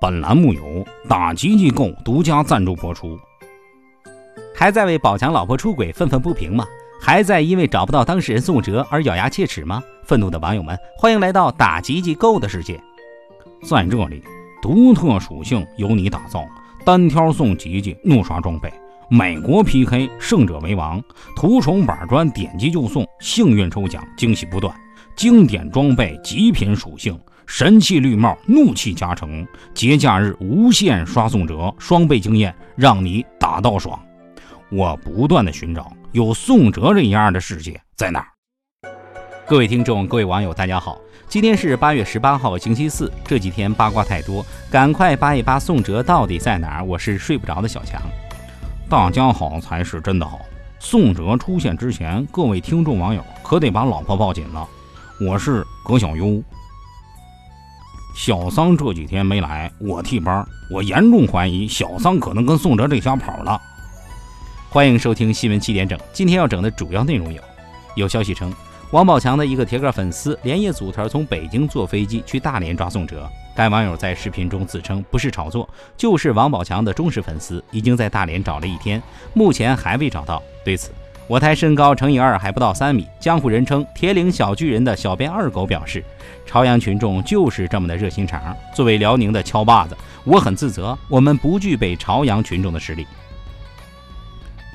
本栏目由打吉吉购独家赞助播出。还在为宝强老婆出轨愤愤不平吗？还在因为找不到当事人宋哲而咬牙切齿吗？愤怒的网友们，欢迎来到打吉吉购的世界。在这里，独特属性由你打造，单挑送吉吉怒刷装备，美国 PK 胜者为王，图宠板砖点击就送，幸运抽奖惊喜不断，经典装备极品属性。神器绿帽，怒气加成，节假日无限刷送折，双倍经验，让你打到爽。我不断的寻找有宋哲这样的世界在哪儿。各位听众，各位网友，大家好，今天是八月十八号，星期四。这几天八卦太多，赶快扒一扒宋哲到底在哪儿。我是睡不着的小强。大家好才是真的好。宋哲出现之前，各位听众网友可得把老婆抱紧了。我是葛小优。小桑这几天没来，我替班。我严重怀疑小桑可能跟宋哲这家跑了。欢迎收听新闻七点整，今天要整的主要内容有：有消息称，王宝强的一个铁杆粉丝连夜组团从北京坐飞机去大连抓宋哲。该网友在视频中自称不是炒作，就是王宝强的忠实粉丝，已经在大连找了一天，目前还未找到。对此，我台身高乘以二还不到三米，江湖人称“铁岭小巨人”的小编二狗表示。朝阳群众就是这么的热心肠。作为辽宁的敲把子，我很自责，我们不具备朝阳群众的实力。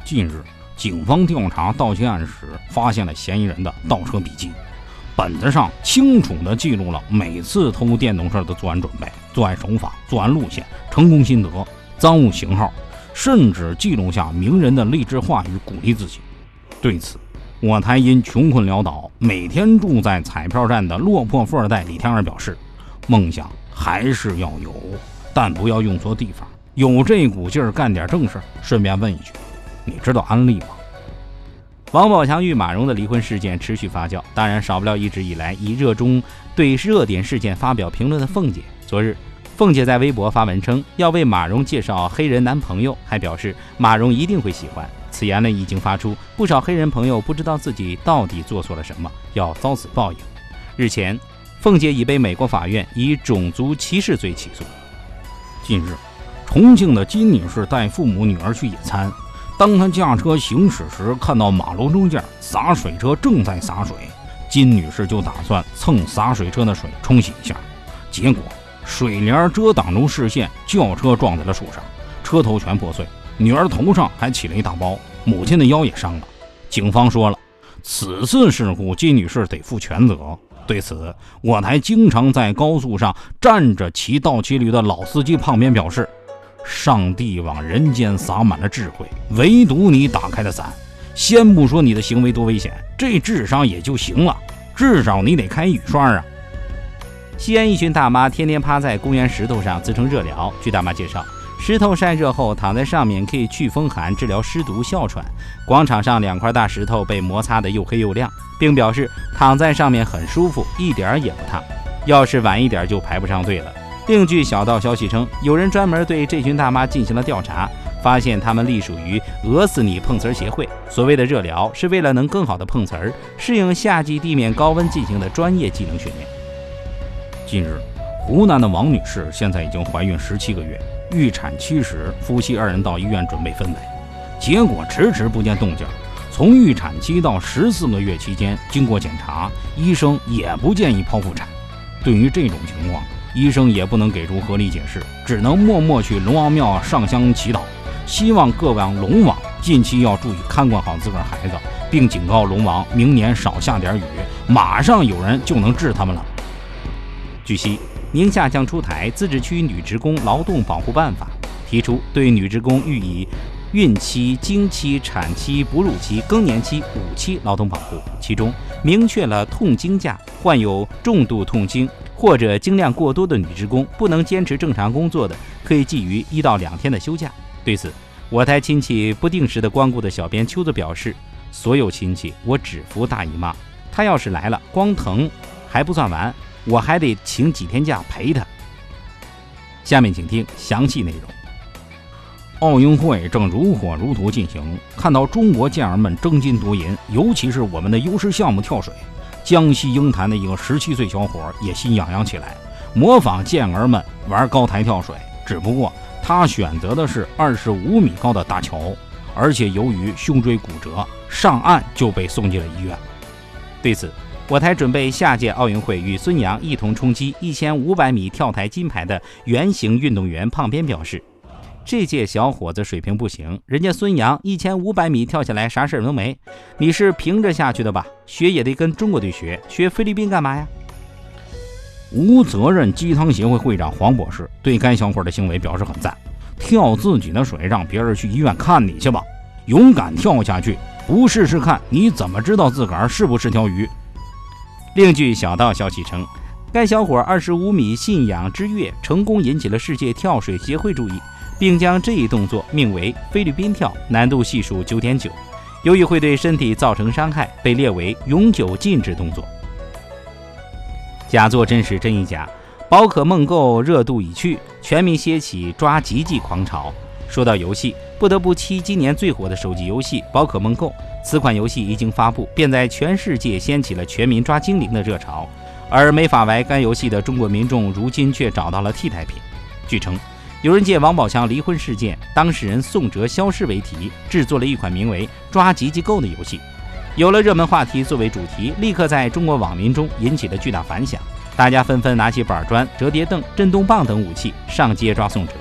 近日，警方调查盗窃案时，发现了嫌疑人的盗车笔记，本子上清楚地记录了每次偷电动车的作案准备、作案手法、作案路线、成功心得、赃物型号，甚至记录下名人的励志话语，鼓励自己。对此，我台因穷困潦倒，每天住在彩票站的落魄富二代李天二表示：“梦想还是要有，但不要用错地方，有这股劲儿干点正事。”顺便问一句，你知道安利吗？王宝强与马蓉的离婚事件持续发酵，当然少不了一直以来以热衷对热点事件发表评论的凤姐。昨日，凤姐在微博发文称要为马蓉介绍黑人男朋友，还表示马蓉一定会喜欢。此言论一经发出，不少黑人朋友不知道自己到底做错了什么，要遭此报应。日前，凤姐已被美国法院以种族歧视罪起诉。近日，重庆的金女士带父母、女儿去野餐，当她驾车行驶时，看到马路中间洒水车正在洒水，金女士就打算蹭洒水车的水冲洗一下，结果水帘遮挡住视线，轿车撞在了树上，车头全破碎。女儿头上还起了一大包，母亲的腰也伤了。警方说了，此次事故金女士得负全责。对此，我台经常在高速上站着骑倒骑驴的老司机旁边表示：“上帝往人间撒满了智慧，唯独你打开了伞。先不说你的行为多危险，这智商也就行了，至少你得开雨刷啊。”西安一群大妈天天趴在公园石头上自称热疗。据大妈介绍。石头晒热后，躺在上面可以祛风寒、治疗湿毒、哮喘。广场上两块大石头被摩擦得又黑又亮，并表示躺在上面很舒服，一点儿也不烫。要是晚一点就排不上队了。另据小道消息称，有人专门对这群大妈进行了调查，发现他们隶属于“饿死你碰瓷儿协会”。所谓的热疗是为了能更好的碰瓷儿，适应夏季地面高温进行的专业技能训练。近日，湖南的王女士现在已经怀孕十七个月。预产期时，夫妻二人到医院准备分娩，结果迟迟不见动静。从预产期到十四个月期间，经过检查，医生也不建议剖腹产。对于这种情况，医生也不能给出合理解释，只能默默去龙王庙上香祈祷，希望各王龙王近期要注意看管好自个儿孩子，并警告龙王明年少下点雨，马上有人就能治他们了。据悉。宁夏将出台自治区女职工劳动保护办法，提出对女职工予以孕期、经期、产期、哺乳期、更年期五期劳动保护。其中明确了痛经假，患有重度痛经或者经量过多的女职工不能坚持正常工作的，可以给予一到两天的休假。对此，我台亲戚不定时的光顾的小编秋子表示：“所有亲戚，我只服大姨妈，她要是来了，光疼还不算完。”我还得请几天假陪他。下面请听详细内容。奥运会正如火如荼进行，看到中国健儿们争金夺银，尤其是我们的优势项目跳水，江西鹰潭的一个十七岁小伙也心痒痒起来。模仿健儿们玩高台跳水，只不过他选择的是二十五米高的大桥，而且由于胸椎骨折，上岸就被送进了医院。对此，我台准备下届奥运会与孙杨一同冲击一千五百米跳台金牌的原型运动员胖边表示：“这届小伙子水平不行，人家孙杨一千五百米跳下来啥事儿都没，你是平着下去的吧？学也得跟中国队学，学菲律宾干嘛呀？”无责任鸡汤协会会长黄博士对该小伙的行为表示很赞，跳自己的水让别人去医院看你去吧，勇敢跳下去，不试试看你怎么知道自个儿是不是条鱼？另据小道消息称，该小伙二十五米信仰之跃成功引起了世界跳水协会注意，并将这一动作命为菲律宾跳，难度系数九点九，由于会对身体造成伤害，被列为永久禁止动作。假作真时真亦假，宝可梦购热度已去，全民掀起抓吉吉狂潮。说到游戏，不得不提今年最火的手机游戏《宝可梦 Go》。此款游戏一经发布，便在全世界掀起了全民抓精灵的热潮。而没法玩该游戏的中国民众，如今却找到了替代品。据称，有人借王宝强离婚事件、当事人宋哲消失为题，制作了一款名为《抓吉吉 Go》的游戏。有了热门话题作为主题，立刻在中国网民中引起了巨大反响。大家纷纷拿起板砖、折叠凳、震动棒等武器上街抓宋哲。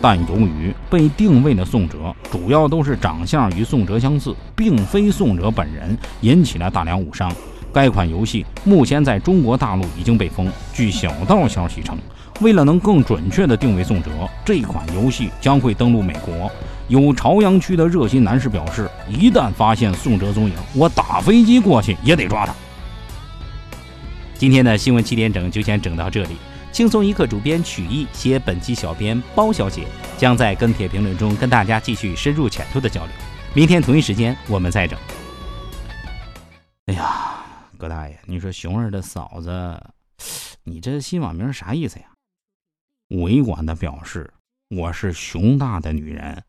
但由于被定位的宋哲主要都是长相与宋哲相似，并非宋哲本人，引起了大量误伤。该款游戏目前在中国大陆已经被封。据小道消息称，为了能更准确地定位宋哲，这款游戏将会登陆美国。有朝阳区的热心男士表示，一旦发现宋哲踪影，我打飞机过去也得抓他。今天的新闻七点整就先整到这里。轻松一刻主编曲艺携本期小编包小姐将在跟帖评论中跟大家继续深入浅出的交流。明天同一时间我们再整。哎呀，葛大爷，你说熊儿的嫂子，你这新网名啥意思呀？委婉的表示，我是熊大的女人。